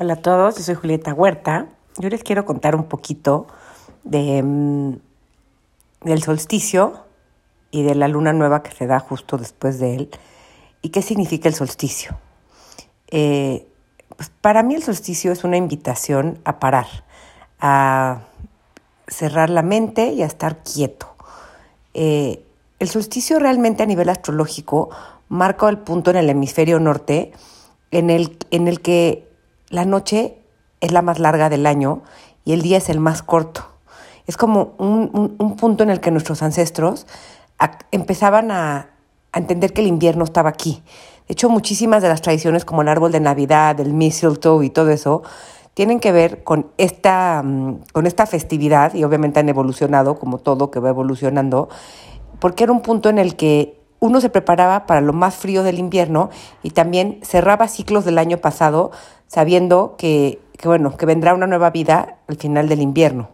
Hola a todos, yo soy Julieta Huerta. Yo les quiero contar un poquito de, mm, del solsticio y de la luna nueva que se da justo después de él y qué significa el solsticio. Eh, pues para mí el solsticio es una invitación a parar, a cerrar la mente y a estar quieto. Eh, el solsticio realmente a nivel astrológico marca el punto en el hemisferio norte en el, en el que la noche es la más larga del año y el día es el más corto. Es como un, punto en el que nuestros ancestros empezaban a, entender que el invierno estaba aquí. De hecho, muchísimas de las tradiciones como el árbol de Navidad, el mistletoe y todo eso, tienen que ver con esta, mm, con esta festividad y obviamente han evolucionado como todo que va evolucionando, porque era un punto en el que uno se preparaba para lo más frío del invierno y también cerraba ciclos del año pasado sabiendo que, bueno, que vendrá una nueva vida al final del invierno.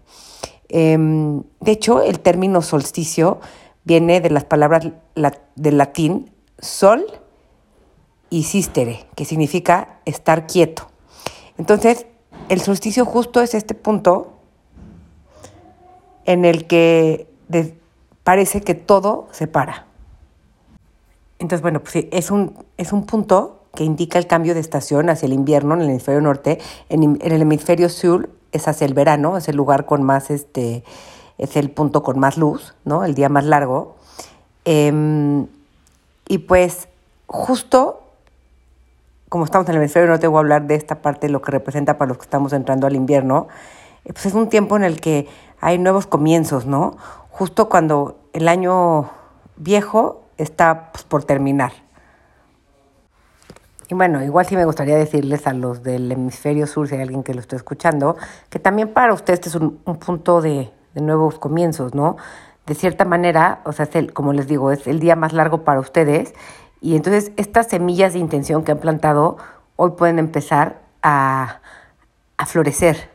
Em, de hecho, el término solsticio viene de las palabras del latín sol y sistere, que significa estar quieto. Entonces, el solsticio justo es este punto en el que parece que todo se para. Entonces, bueno, pues es un, es un punto que indica el cambio de estación hacia el invierno en el hemisferio norte. En, el hemisferio sur es hacia el verano, es el lugar con más, este, es el punto con más luz, ¿no? El día más largo. Em, y pues justo como estamos en el hemisferio norte, voy a hablar de esta parte, lo que representa para los que estamos entrando al invierno. Eh, pues es un tiempo en el que hay nuevos comienzos, ¿no? Justo cuando el año viejo está pues, por terminar. Y bueno, igual sí me gustaría decirles a los del hemisferio sur, si hay alguien que lo esté escuchando, que también para ustedes este es un, punto de, nuevos comienzos, ¿no? De cierta manera, o sea, es como les digo, es el día más largo para ustedes. Y entonces estas semillas de intención que han plantado hoy pueden empezar a, a florecer.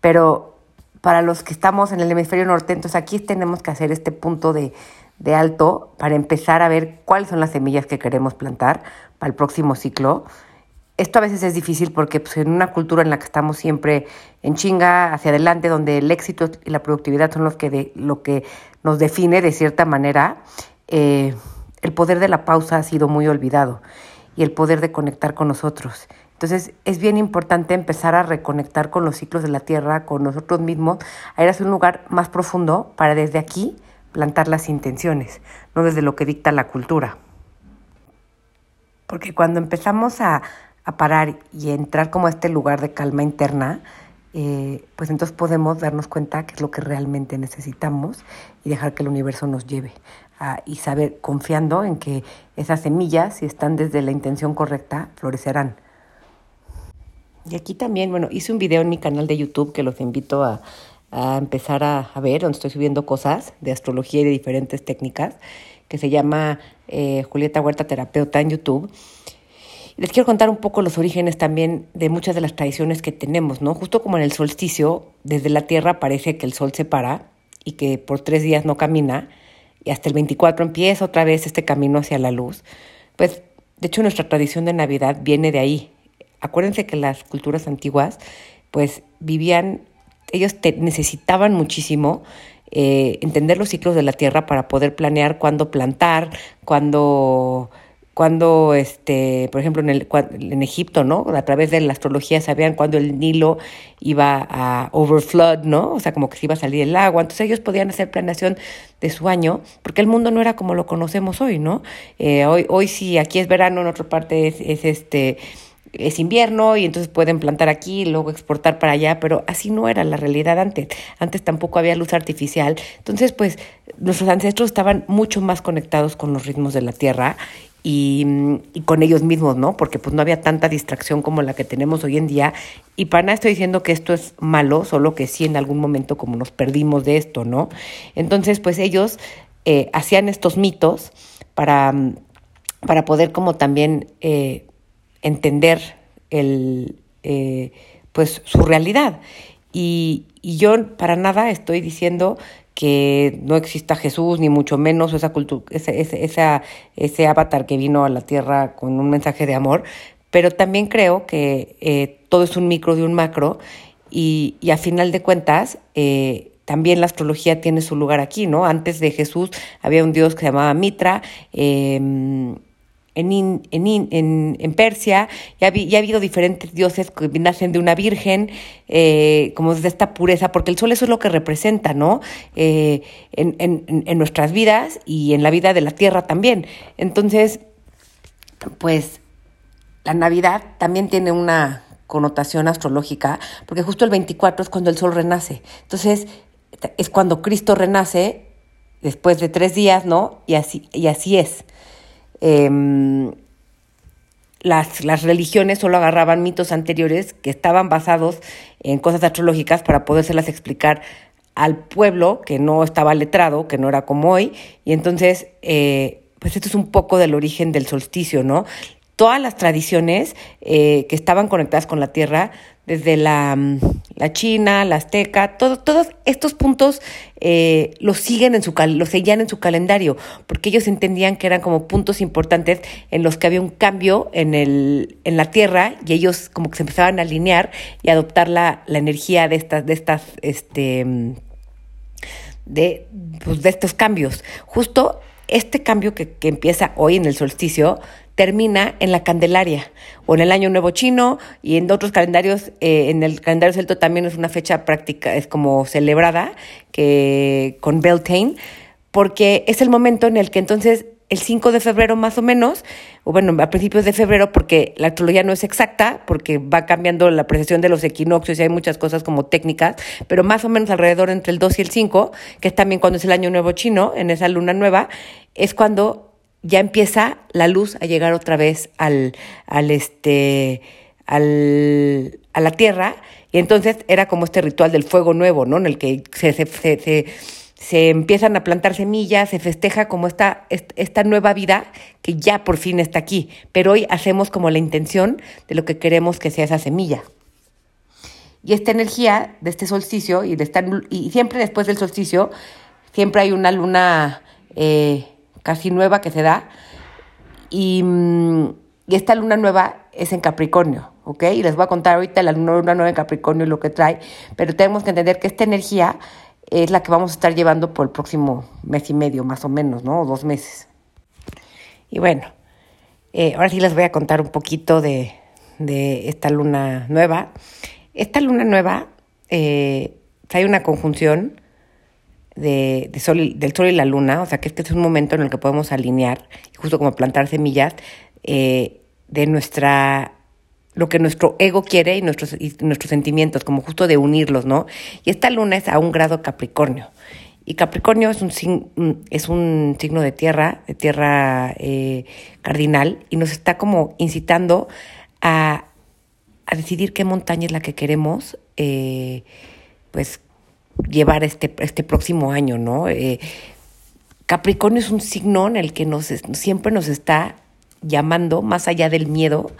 Pero para los que estamos en el hemisferio norte, entonces aquí tenemos que hacer este punto de, de alto para empezar a ver cuáles son las semillas que queremos plantar para el próximo ciclo. Esto a veces es difícil porque pues, en una cultura en la que estamos siempre en chinga hacia adelante, donde el éxito y la productividad son los que de, lo que nos define de cierta manera, eh, el poder de la pausa ha sido muy olvidado y el poder de conectar con nosotros. Entonces es bien importante empezar a reconectar con los ciclos de la Tierra, con nosotros mismos, a ir hacia un lugar más profundo para desde aquí plantar las intenciones, no desde lo que dicta la cultura. Porque cuando empezamos a, parar y entrar como a este lugar de calma interna, eh, pues entonces podemos darnos cuenta qué es lo que realmente necesitamos y dejar que el universo nos lleve. y saber, confiando en que esas semillas, si están desde la intención correcta, florecerán. Y aquí también, bueno, hice un video en mi canal de YouTube que los invito a, a empezar a, ver, donde estoy subiendo cosas de astrología y de diferentes técnicas, que se llama eh, Julieta Huerta Terapeuta en YouTube. Les quiero contar un poco los orígenes también de muchas de las tradiciones que tenemos, ¿no? Justo como en el solsticio, desde la Tierra parece que el Sol se para y que por tres días no camina, y hasta el 24 empieza otra vez este camino hacia la luz. Pues, de hecho, nuestra tradición de Navidad viene de ahí. Acuérdense que las culturas antiguas, pues, vivían ellos necesitaban muchísimo eh, entender los ciclos de la tierra para poder planear cuándo plantar, cuándo, cuando este, por ejemplo, en, el, en Egipto, ¿no? A través de la astrología sabían cuándo el Nilo iba a overflood, ¿no? O sea, como que se iba a salir el agua. Entonces ellos podían hacer planeación de su año, porque el mundo no era como lo conocemos hoy, ¿no? Eh, hoy, hoy sí, aquí es verano, en otra parte es, es este es invierno y entonces pueden plantar aquí y luego exportar para allá, pero así no era la realidad antes. Antes tampoco había luz artificial. Entonces, pues nuestros ancestros estaban mucho más conectados con los ritmos de la tierra y, con ellos mismos, ¿no? Porque pues no había tanta distracción como la que tenemos hoy en día. Y para nada estoy diciendo que esto es malo, solo que sí en algún momento como nos perdimos de esto, ¿no? Entonces, pues ellos eh, hacían estos mitos para, para poder como también... Eh, entender el, eh, pues su realidad. Y, yo para nada estoy diciendo que no exista Jesús, ni mucho menos esa cultura, ese, ese, ese avatar que vino a la tierra con un mensaje de amor, pero también creo que eh, todo es un micro de un macro y, y a final de cuentas eh, también la astrología tiene su lugar aquí, ¿no? Antes de Jesús había un dios que se llamaba Mitra. Eh, en, en, en, Persia, ya, ha habido diferentes dioses que nacen de una virgen, eh, como de esta pureza, porque el sol eso es lo que representa, ¿no? Eh, en, nuestras vidas y en la vida de la tierra también. Entonces, pues la Navidad también tiene una connotación astrológica, porque justo el 24 es cuando el sol renace. Entonces, es cuando Cristo renace después de tres días, ¿no? Y así, y así es. Em, las, las, religiones solo agarraban mitos anteriores que estaban basados en cosas astrológicas para podérselas explicar al pueblo que no estaba letrado, que no era como hoy, y entonces, eh, pues esto es un poco del origen del solsticio, ¿no? Todas las tradiciones eh, que estaban conectadas con la tierra desde la, mm, la China, la Azteca, todo, todos estos puntos eh, los siguen en su los seguían en su calendario, porque ellos entendían que eran como puntos importantes en los que había un cambio en el, en la tierra, y ellos como que se empezaban a alinear y adoptar la, la energía de estas, de estas, este mm, de, pues, de estos cambios. Justo este cambio que, que empieza hoy en el solsticio termina en la Candelaria o en el Año Nuevo Chino y en otros calendarios, eh, en el calendario celto también es una fecha práctica, es como celebrada que con Beltane, porque es el momento en el que entonces el 5 de febrero más o menos, o bueno, a principios de febrero, porque la astrología no es exacta, porque va cambiando la precesión de los equinoccios y hay muchas cosas como técnicas, pero más o menos alrededor entre el 2 y el 5, que es también cuando es el año nuevo chino, en esa luna nueva, es cuando ya empieza la luz a llegar otra vez al, al este, al, a la tierra, y entonces era como este ritual del fuego nuevo, ¿no? En el que se, se, se, se empiezan a plantar semillas, se festeja como esta, esta nueva vida que ya por fin está aquí, pero hoy hacemos como la intención de lo que queremos que sea esa semilla. Y esta energía de este solsticio, y, de estar, y siempre después del solsticio, siempre hay una luna eh, casi nueva que se da. Mm, y, esta luna nueva es en Capricornio, ¿ok? Y les voy a contar ahorita la luna nueva en Capricornio y lo que trae, pero tenemos que entender que esta energía es la que vamos a estar llevando por el próximo mes y medio, más o menos, ¿no? O dos meses. Y bueno, eh, ahora sí les voy a contar un poquito de, esta luna nueva. Esta luna nueva eh, trae una conjunción de, sol, del sol y la luna, o sea que este es un momento en el que podemos alinear, justo como plantar semillas, eh, de nuestra lo que nuestro ego quiere y nuestros, y nuestros sentimientos, como justo de unirlos, ¿no? Y esta luna es a un grado Capricornio. Y Capricornio es un, es un signo de tierra, de tierra eh, cardinal, y nos está como incitando a, a, decidir qué montaña es la que queremos, eh, pues llevar este, este próximo año, ¿no? Eh, Capricornio es un signo en el que nos, siempre nos está llamando, más allá del miedo,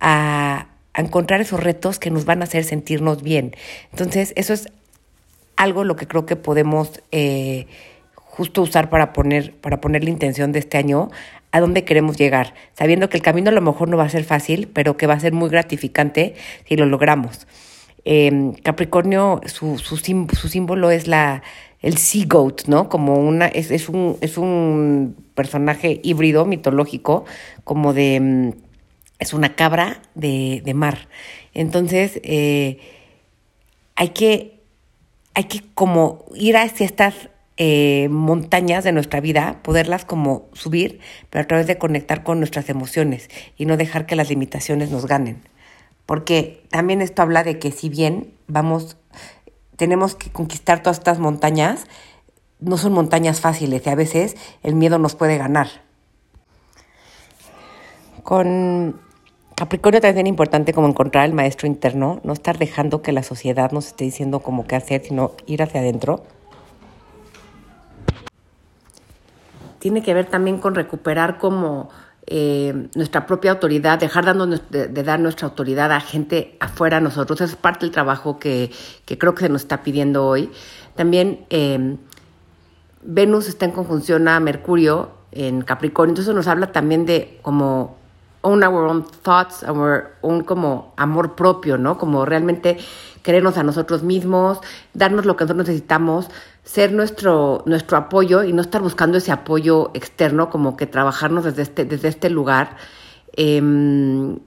a, encontrar esos retos que nos van a hacer sentirnos bien. Entonces, eso es algo lo que creo que podemos eh, justo usar para poner, para poner la intención de este año a dónde queremos llegar, sabiendo que el camino a lo mejor no va a ser fácil, pero que va a ser muy gratificante si lo logramos. Em, Capricornio, su, su, su, símbolo es la, el sea goat, ¿no? Como una, es, es, un, es un personaje híbrido mitológico, como de, mm, es una cabra de, de mar. Entonces, eh, hay que, hay que como ir hacia estas eh, montañas de nuestra vida, poderlas como subir, pero a través de conectar con nuestras emociones y no dejar que las limitaciones nos ganen porque también esto habla de que si bien vamos, tenemos que conquistar todas estas montañas, no son montañas fáciles y a veces el miedo nos puede ganar. Con Capricornio también es importante como encontrar el maestro interno, no estar dejando que la sociedad nos esté diciendo cómo qué hacer, sino ir hacia adentro. Tiene que ver también con recuperar como eh, nuestra propia autoridad, dejar dando, de, dar nuestra autoridad a gente afuera nosotros. Es parte del trabajo que, creo que se nos está pidiendo hoy. También eh, Venus está en conjunción a Mercurio en Capricornio, entonces nos habla también de como own our own thoughts, our un como amor propio, ¿no? Como realmente querernos a nosotros mismos, darnos lo que nosotros necesitamos, ser nuestro, nuestro apoyo y no estar buscando ese apoyo externo, como que trabajarnos desde este, desde este lugar. Em,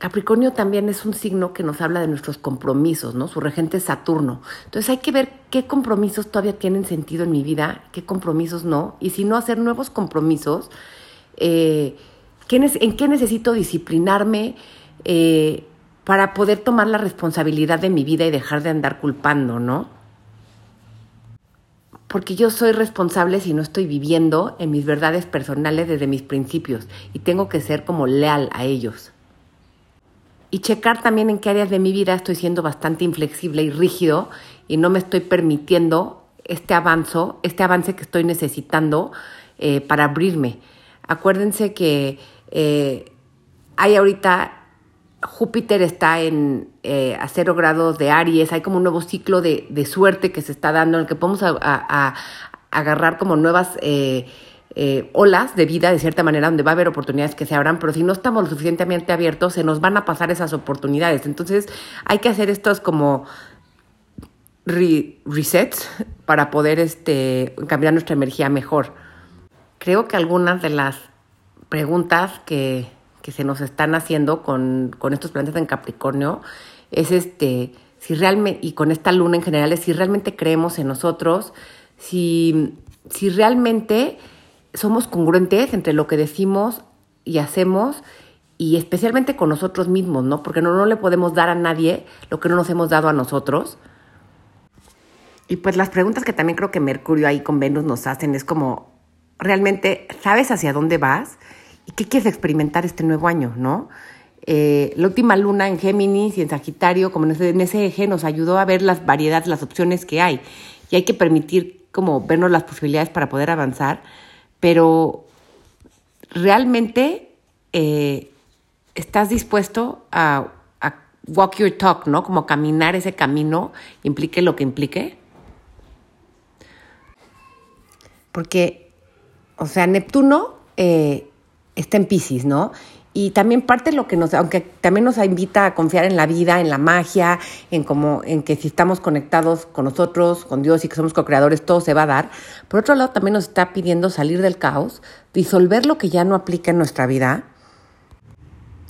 Capricornio también es un signo que nos habla de nuestros compromisos, ¿no? Su regente es Saturno. Entonces hay que ver qué compromisos todavía tienen sentido en mi vida, qué compromisos no, y si no hacer nuevos compromisos, eh, ¿en qué necesito disciplinarme eh, para poder tomar la responsabilidad de mi vida y dejar de andar culpando, ¿no? Porque yo soy responsable si no estoy viviendo en mis verdades personales desde mis principios y tengo que ser como leal a ellos y checar también en qué áreas de mi vida estoy siendo bastante inflexible y rígido y no me estoy permitiendo este avance, este avance que estoy necesitando eh, para abrirme. Acuérdense que eh, hay ahorita Júpiter está en eh, a cero grados de Aries, hay como un nuevo ciclo de, suerte que se está dando en el que podemos agarrar como nuevas eh, olas de vida de cierta manera donde va a haber oportunidades que se abran, pero si no estamos lo suficientemente abiertos, se nos van a pasar esas oportunidades. Entonces hay que hacer estos como resets para poder este, cambiar nuestra energía mejor. Creo que algunas de las preguntas que, que se nos están haciendo con, con estos planetas en Capricornio es este si realmente, y con esta luna en general, es si realmente creemos en nosotros, si, si realmente somos congruentes entre lo que decimos y hacemos y especialmente con nosotros mismos, ¿no? Porque no, no le podemos dar a nadie lo que no nos hemos dado a nosotros. Y pues las preguntas que también creo que Mercurio ahí con Venus nos hacen es como, ¿realmente sabes hacia dónde vas? ¿Y qué quieres experimentar este nuevo año, no? Eh, la última luna en Géminis y en Sagitario, como en ese, eje, nos ayudó a ver las variedades, las opciones que hay. Y hay que permitir como vernos las posibilidades para poder avanzar pero realmente eh, estás dispuesto a, walk your talk, ¿no? Como caminar ese camino, implique lo que implique. Porque, o sea, Neptuno eh, está en Pisces, ¿no? y también parte de lo que nos, aunque también nos invita a confiar en la vida, en la magia, en como, en que si estamos conectados con nosotros, con Dios y que somos co-creadores, todo se va a dar. Por otro lado, también nos está pidiendo salir del caos, disolver lo que ya no aplica en nuestra vida,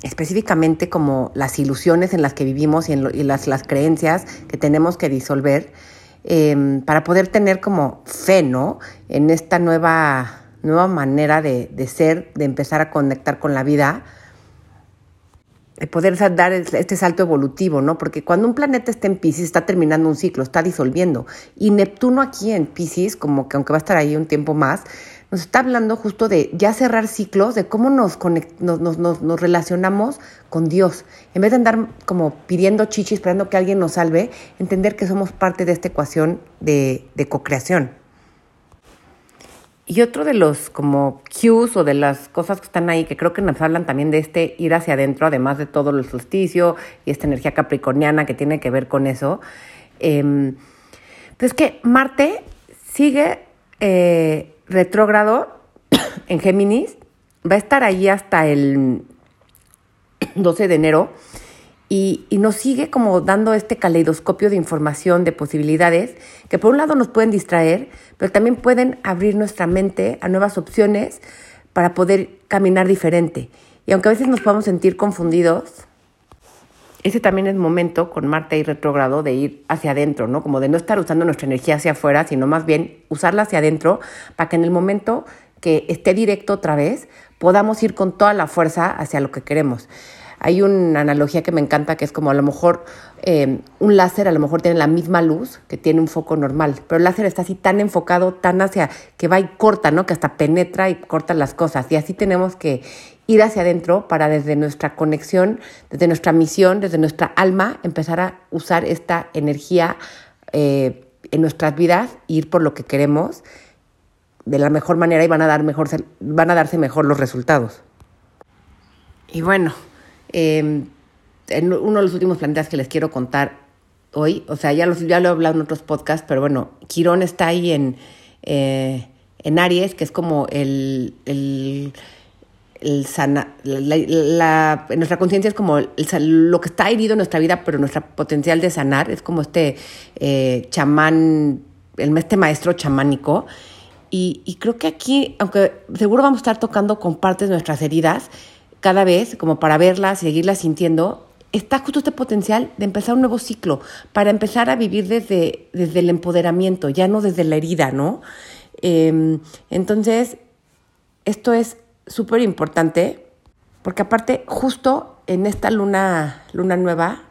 específicamente como las ilusiones en las que vivimos y, las, las, creencias que tenemos que disolver, em, para poder tener como fe, ¿no? En esta nueva nueva manera de, ser, de empezar a conectar con la vida, de poder dar este salto evolutivo, ¿no? Porque cuando un planeta está en Pisces, está terminando un ciclo, está disolviendo. Y Neptuno aquí en Pisces, como que aunque va a estar ahí un tiempo más, nos está hablando justo de ya cerrar ciclos, de cómo nos, nos, nos, nos, relacionamos con Dios. En vez de andar como pidiendo chichi, esperando que alguien nos salve, entender que somos parte de esta ecuación de, de co-creación. Y otro de los como cues o de las cosas que están ahí, que creo que nos hablan también de este ir hacia adentro, además de todo el solsticio y esta energía capricorniana que tiene que ver con eso, eh, pues que Marte sigue eh, retrógrado en Géminis, va a estar ahí hasta el 12 de enero y, nos sigue como dando este caleidoscopio de información, de posibilidades, que por un lado nos pueden distraer, pero también pueden abrir nuestra mente a nuevas opciones para poder caminar diferente. Y aunque a veces nos podamos sentir confundidos, ese también es momento con Marte y retrógrado de ir hacia adentro, ¿no? Como de no estar usando nuestra energía hacia afuera, sino más bien usarla hacia adentro para que en el momento que esté directo otra vez, podamos ir con toda la fuerza hacia lo que queremos. Hay una analogía que me encanta que es como a lo mejor eh, un láser a lo mejor tiene la misma luz que tiene un foco normal, pero el láser está así tan enfocado, tan hacia que va y corta, ¿no? Que hasta penetra y corta las cosas. Y así tenemos que ir hacia adentro para desde nuestra conexión, desde nuestra misión, desde nuestra alma, empezar a usar esta energía eh, en nuestras vidas, ir por lo que queremos de la mejor manera y van a, dar mejor, van a darse mejor los resultados. Y bueno, Em, en uno de los últimos planetas que les quiero contar hoy, o sea, ya, los, ya lo he hablado en otros podcasts, pero bueno, Quirón está ahí en, eh, en Aries, que es como el, el, el sana, la, nuestra conciencia es como lo que está herido en nuestra vida, pero nuestro potencial de sanar es como este eh, chamán, el, este maestro chamánico. Y, y creo que aquí, aunque seguro vamos a estar tocando con partes de nuestras heridas, cada vez, como para verlas y seguirlas sintiendo, está justo este potencial de empezar un nuevo ciclo, para empezar a vivir desde, desde el empoderamiento, ya no desde la herida, ¿no? Em, entonces, esto es súper importante, porque aparte, justo en esta luna, luna nueva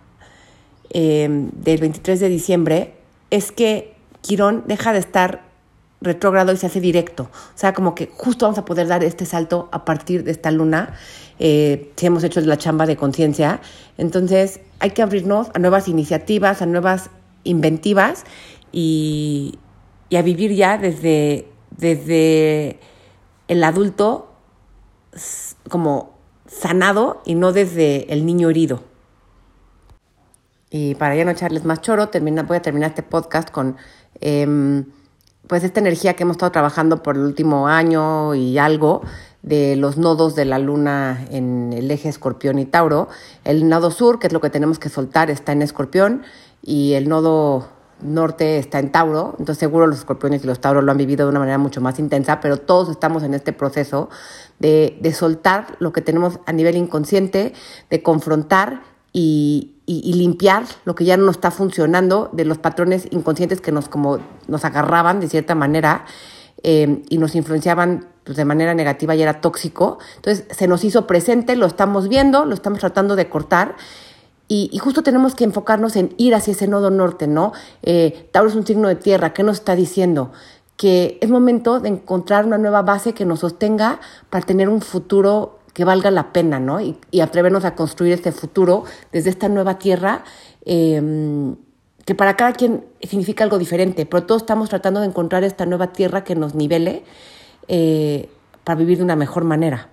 em, del 23 de diciembre, es que Quirón deja de estar retrógrado y se hace directo. O sea, como que justo vamos a poder dar este salto a partir de esta luna, eh, si hemos hecho la chamba de conciencia. Entonces, hay que abrirnos a nuevas iniciativas, a nuevas inventivas y, a vivir ya desde, desde el adulto como sanado y no desde el niño herido. Y para ya no echarles más choro, termina, voy a terminar este podcast con... Em, pues esta energía que hemos estado trabajando por el último año y algo de los nodos de la luna en el eje escorpión y tauro. El nodo sur, que es lo que tenemos que soltar, está en escorpión y el nodo norte está en Tauro, entonces seguro los escorpiones y los tauros lo han vivido de una manera mucho más intensa, pero todos estamos en este proceso de, de soltar lo que tenemos a nivel inconsciente, de confrontar y, y, limpiar lo que ya no está funcionando de los patrones inconscientes que nos, como, nos agarraban de cierta manera eh, y nos influenciaban pues, de manera negativa y era tóxico. Entonces se nos hizo presente, lo estamos viendo, lo estamos tratando de cortar. Y, justo tenemos que enfocarnos en ir hacia ese nodo norte, ¿no? Eh, Tauro es un signo de tierra, ¿qué nos está diciendo? Que es momento de encontrar una nueva base que nos sostenga para tener un futuro que valga la pena, ¿no? Y, atrevernos a construir este futuro desde esta nueva tierra, em, que para cada quien significa algo diferente, pero todos estamos tratando de encontrar esta nueva tierra que nos nivele eh, para vivir de una mejor manera.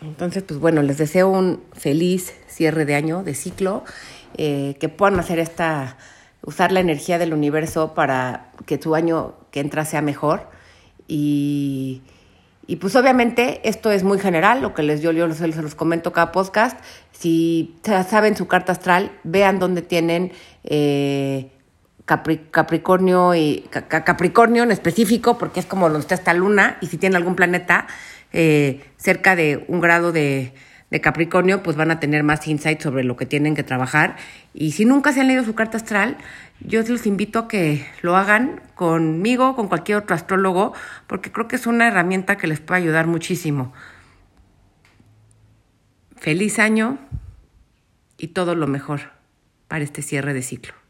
Entonces, pues bueno, les deseo un feliz cierre de año, de ciclo, eh, que puedan hacer esta, usar la energía del universo para que tu año que entra sea mejor y y pues obviamente esto es muy general, lo que les yo, yo se los comento cada podcast. Si saben su carta astral, vean dónde tienen eh, Capricornio y Capricornio en específico, porque es como donde está esta luna, y si tienen algún planeta eh, cerca de un grado de, de Capricornio, pues van a tener más insight sobre lo que tienen que trabajar. Y si nunca se han leído su carta astral, yo los invito a que lo hagan conmigo, con cualquier otro astrólogo, porque creo que es una herramienta que les puede ayudar muchísimo. Feliz año y todo lo mejor para este cierre de ciclo.